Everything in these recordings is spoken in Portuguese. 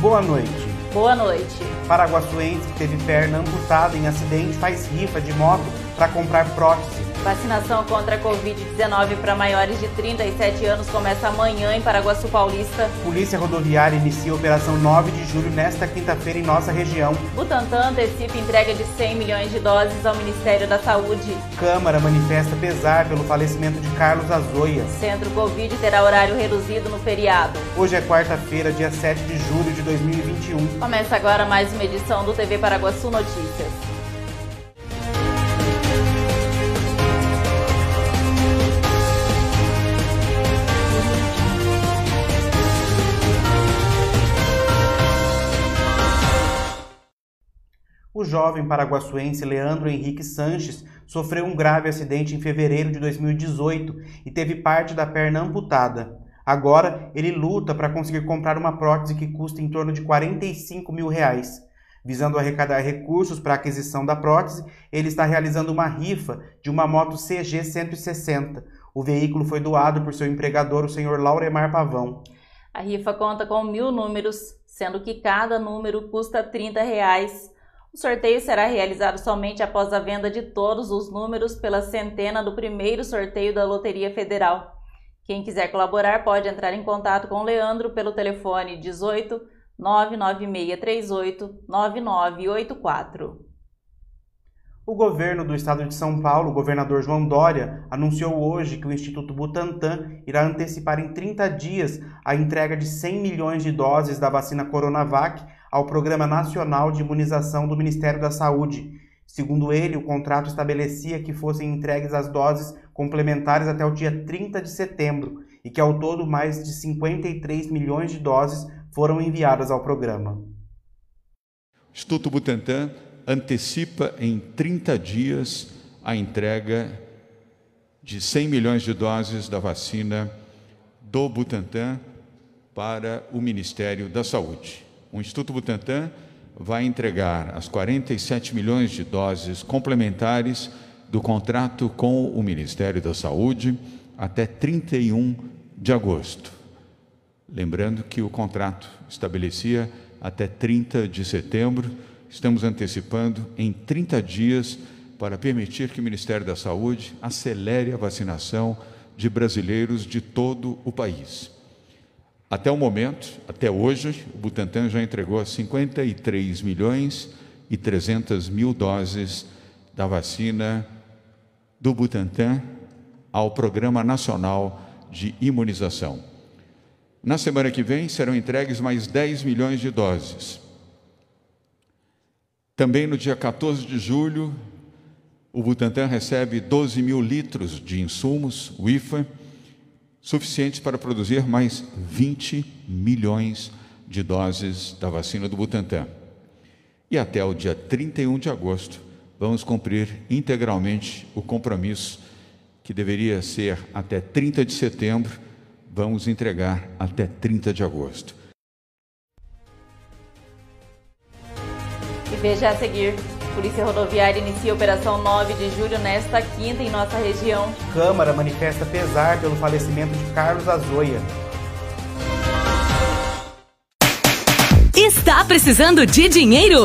Boa noite. Boa noite. Paraguaçuense que teve perna amputada em acidente faz rifa de moto para comprar prótese. Vacinação contra a Covid-19 para maiores de 37 anos começa amanhã em Paraguaçu Paulista. Polícia Rodoviária inicia a operação 9 de julho nesta quinta-feira em nossa região. Butantan antecipa entrega de 100 milhões de doses ao Ministério da Saúde. Câmara manifesta pesar pelo falecimento de Carlos Azoia. Centro Covid terá horário reduzido no feriado. Hoje é quarta-feira, dia 7 de julho de 2021. Começa agora mais uma edição do TV Paraguaçu Notícias. O jovem paraguaçuense Leandro Henrique Sanches sofreu um grave acidente em fevereiro de 2018 e teve parte da perna amputada. Agora, ele luta para conseguir comprar uma prótese que custa em torno de 45 mil reais. Visando arrecadar recursos para a aquisição da prótese, ele está realizando uma rifa de uma moto CG 160. O veículo foi doado por seu empregador, o senhor Lauremar Pavão. A rifa conta com mil números, sendo que cada número custa 30 reais. O sorteio será realizado somente após a venda de todos os números pela centena do primeiro sorteio da Loteria Federal. Quem quiser colaborar pode entrar em contato com o Leandro pelo telefone 18 99638 9984. O governo do estado de São Paulo, o governador João Dória, anunciou hoje que o Instituto Butantan irá antecipar em 30 dias a entrega de 100 milhões de doses da vacina Coronavac ao Programa Nacional de Imunização do Ministério da Saúde. Segundo ele, o contrato estabelecia que fossem entregues as doses complementares até o dia 30 de setembro e que ao todo mais de 53 milhões de doses foram enviadas ao programa. O Instituto Butantan antecipa em 30 dias a entrega de 100 milhões de doses da vacina do Butantan para o Ministério da Saúde. O Instituto Butantan vai entregar as 47 milhões de doses complementares do contrato com o Ministério da Saúde até 31 de agosto. Lembrando que o contrato estabelecia até 30 de setembro, estamos antecipando em 30 dias para permitir que o Ministério da Saúde acelere a vacinação de brasileiros de todo o país. Até o momento, até hoje, o Butantan já entregou 53 milhões e 300 mil doses da vacina do Butantan ao Programa Nacional de Imunização. Na semana que vem serão entregues mais 10 milhões de doses. Também no dia 14 de julho, o Butantan recebe 12 mil litros de insumos, o IFA, suficientes para produzir mais 20 milhões de doses da vacina do Butantan. E até o dia 31 de agosto, vamos cumprir integralmente o compromisso que deveria ser até 30 de setembro, vamos entregar até 30 de agosto. E veja a seguir. Polícia Rodoviária inicia a Operação 9 de Julho nesta quinta em nossa região. Câmara manifesta pesar pelo falecimento de Carlos Azoia. Está precisando de dinheiro?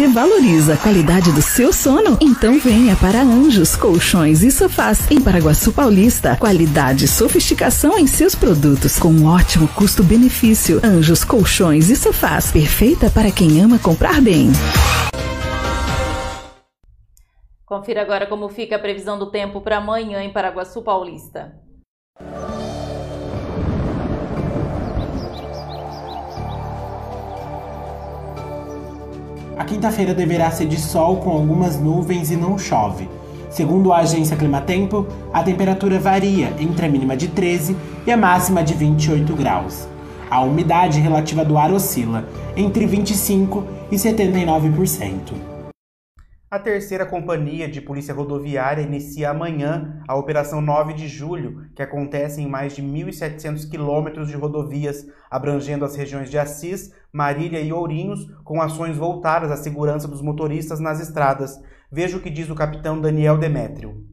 Você valoriza a qualidade do seu sono? Então venha para Anjos Colchões e Sofás em Paraguaçu Paulista. Qualidade e sofisticação em seus produtos com um ótimo custo-benefício. Anjos Colchões e Sofás, perfeita para quem ama comprar bem. Confira agora como fica a previsão do tempo para amanhã em Paraguaçu Paulista. A quinta-feira deverá ser de sol com algumas nuvens e não chove. Segundo a agência Climatempo, a temperatura varia entre a mínima de 13 e a máxima de 28 graus. A umidade relativa do ar oscila entre 25 e 79%. A terceira companhia de polícia rodoviária inicia amanhã a Operação 9 de Julho, que acontece em mais de 1.700 quilômetros de rodovias, abrangendo as regiões de Assis, Marília e Ourinhos, com ações voltadas à segurança dos motoristas nas estradas. Veja o que diz o capitão Daniel Demétrio.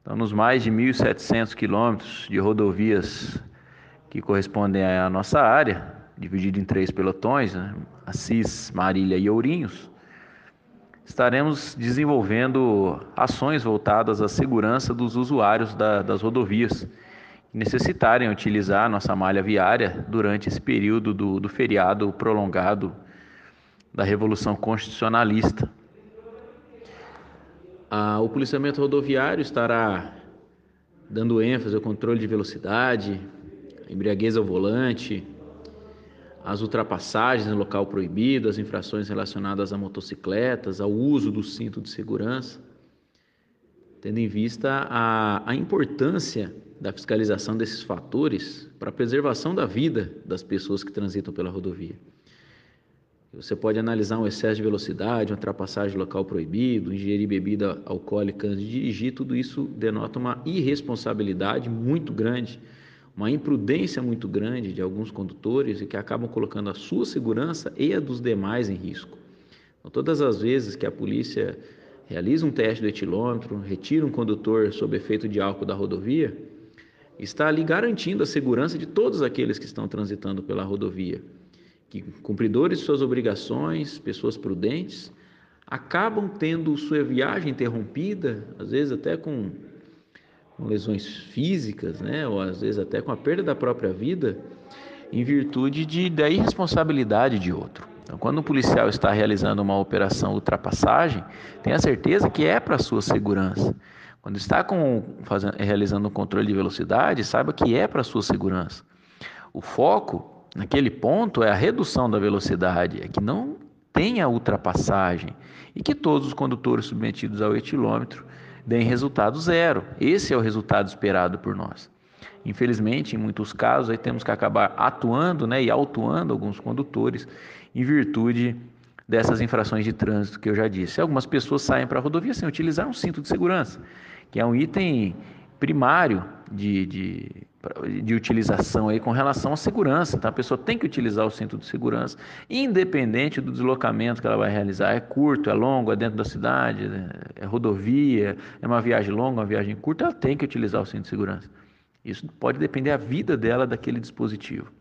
Então, nos mais de 1.700 quilômetros de rodovias que correspondem à nossa área, dividido em três pelotões, né? Assis, Marília e Ourinhos, estaremos desenvolvendo ações voltadas à segurança dos usuários da, das rodovias que necessitarem utilizar nossa malha viária durante esse período do, do feriado prolongado da Revolução Constitucionalista. Ah, o policiamento rodoviário estará dando ênfase ao controle de velocidade, embriaguez ao volante, as ultrapassagens em local proibido, as infrações relacionadas a motocicletas, ao uso do cinto de segurança, tendo em vista a, a importância da fiscalização desses fatores para a preservação da vida das pessoas que transitam pela rodovia. Você pode analisar um excesso de velocidade, uma ultrapassagem local proibido, ingerir bebida alcoólica antes de dirigir, tudo isso denota uma irresponsabilidade muito grande uma imprudência muito grande de alguns condutores e que acabam colocando a sua segurança e a dos demais em risco. Então, todas as vezes que a polícia realiza um teste do etilômetro, retira um condutor sob efeito de álcool da rodovia, está ali garantindo a segurança de todos aqueles que estão transitando pela rodovia. Que cumpridores de suas obrigações, pessoas prudentes, acabam tendo sua viagem interrompida, às vezes até com com lesões físicas, né, ou às vezes até com a perda da própria vida, em virtude de, da irresponsabilidade de outro. Então, quando um policial está realizando uma operação ultrapassagem, tenha certeza que é para sua segurança. Quando está com, fazendo, realizando um controle de velocidade, saiba que é para sua segurança. O foco naquele ponto é a redução da velocidade, é que não tenha ultrapassagem e que todos os condutores submetidos ao etilômetro deem resultado zero. Esse é o resultado esperado por nós. Infelizmente, em muitos casos, aí temos que acabar atuando né, e autuando alguns condutores em virtude dessas infrações de trânsito que eu já disse. Algumas pessoas saem para a rodovia sem utilizar um cinto de segurança, que é um item primário de, de de utilização aí com relação à segurança. Tá? A pessoa tem que utilizar o cinto de segurança, independente do deslocamento que ela vai realizar. É curto, é longo, é dentro da cidade, é rodovia, é uma viagem longa, uma viagem curta, ela tem que utilizar o cinto de segurança. Isso pode depender da vida dela daquele dispositivo.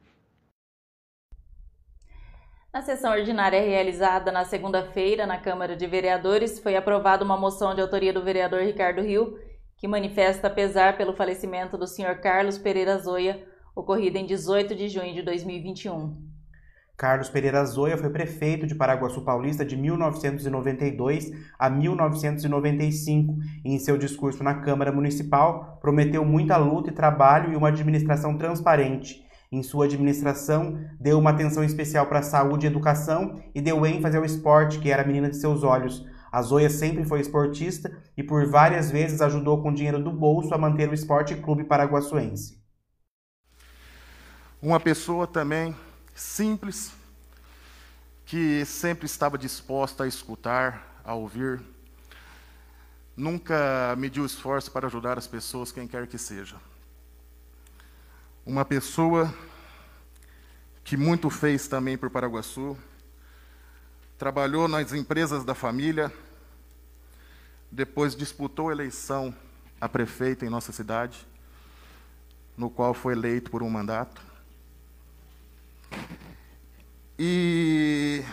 Na sessão ordinária realizada na segunda-feira na Câmara de Vereadores, foi aprovada uma moção de autoria do vereador Ricardo Rio que manifesta pesar pelo falecimento do Sr. Carlos Pereira Zoia, ocorrido em 18 de junho de 2021. Carlos Pereira Zoia foi prefeito de Paraguaçu Paulista de 1992 a 1995 e em seu discurso na Câmara Municipal prometeu muita luta e trabalho e uma administração transparente. Em sua administração, deu uma atenção especial para a saúde e educação e deu ênfase ao esporte, que era a menina de seus olhos, a Zoia sempre foi esportista e por várias vezes ajudou com dinheiro do bolso a manter o Esporte Clube Paraguaçuense. Uma pessoa também simples, que sempre estava disposta a escutar, a ouvir, nunca mediu esforço para ajudar as pessoas, quem quer que seja. Uma pessoa que muito fez também por Paraguaçu, trabalhou nas empresas da família, depois disputou eleição a prefeita em nossa cidade, no qual foi eleito por um mandato. E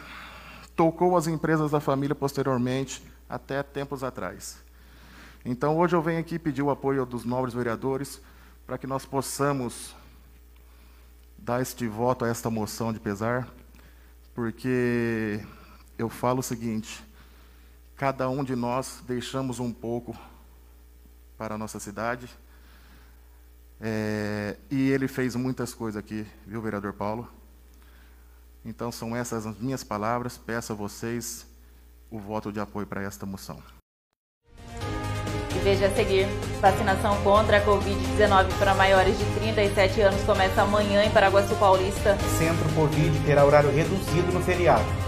tocou as empresas da família posteriormente, até tempos atrás. Então, hoje eu venho aqui pedir o apoio dos nobres vereadores para que nós possamos dar este voto a esta moção de pesar, porque eu falo o seguinte: cada um de nós deixamos um pouco para a nossa cidade, é, e ele fez muitas coisas aqui, viu, vereador Paulo? Então, são essas as minhas palavras. Peço a vocês o voto de apoio para esta moção. E veja a seguir: vacinação contra a Covid-19 para maiores de 37 anos começa amanhã em Paraguaçu Paulista. Centro Covid terá horário reduzido no feriado.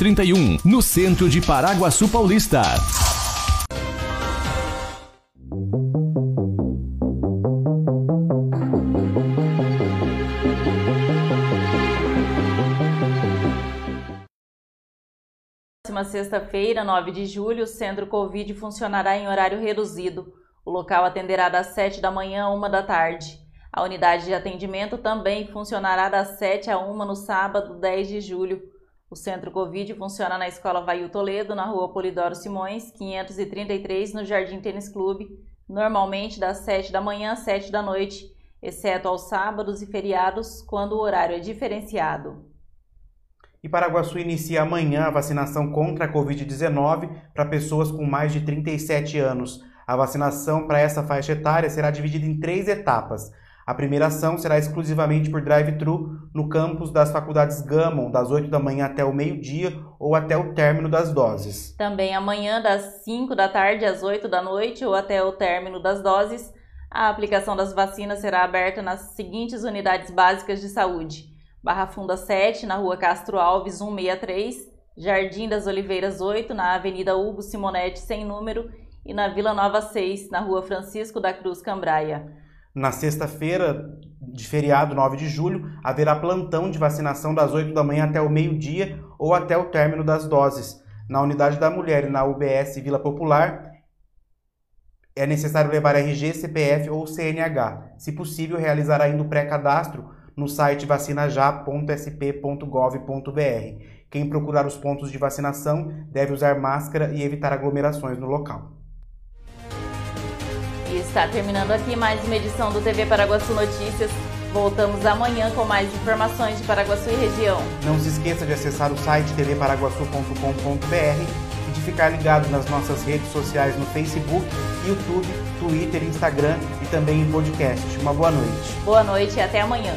31, no centro de Paraguaçu Paulista. Próxima sexta-feira, 9 de julho, o Centro Covid funcionará em horário reduzido. O local atenderá das 7 da manhã a 1 da tarde. A unidade de atendimento também funcionará das 7 a 1 no sábado, 10 de julho. O Centro Covid funciona na Escola Vail Toledo, na rua Polidoro Simões, 533, no Jardim Tênis Clube, normalmente das 7 da manhã às 7 da noite, exceto aos sábados e feriados, quando o horário é diferenciado. E Paraguaçu inicia amanhã a vacinação contra a Covid-19 para pessoas com mais de 37 anos. A vacinação para essa faixa etária será dividida em três etapas. A primeira ação será exclusivamente por drive-thru no campus das faculdades Gammon, das 8 da manhã até o meio-dia ou até o término das doses. Também amanhã, das 5 da tarde às 8 da noite ou até o término das doses, a aplicação das vacinas será aberta nas seguintes unidades básicas de saúde: Barra Funda 7, na rua Castro Alves 163, Jardim das Oliveiras 8, na Avenida Hugo Simonetti, sem número, e na Vila Nova 6, na rua Francisco da Cruz Cambraia. Na sexta-feira de feriado, 9 de julho, haverá plantão de vacinação das 8 da manhã até o meio-dia ou até o término das doses. Na unidade da mulher e na UBS Vila Popular, é necessário levar RG, CPF ou CNH. Se possível, realizar ainda o pré-cadastro no site vacinajá.sp.gov.br. Quem procurar os pontos de vacinação deve usar máscara e evitar aglomerações no local. Está terminando aqui mais uma edição do TV Paraguaçu Notícias. Voltamos amanhã com mais informações de Paraguaçu e região. Não se esqueça de acessar o site tvparaguaçu.com.br e de ficar ligado nas nossas redes sociais no Facebook, YouTube, Twitter, Instagram e também em podcast. Uma boa noite. Boa noite e até amanhã.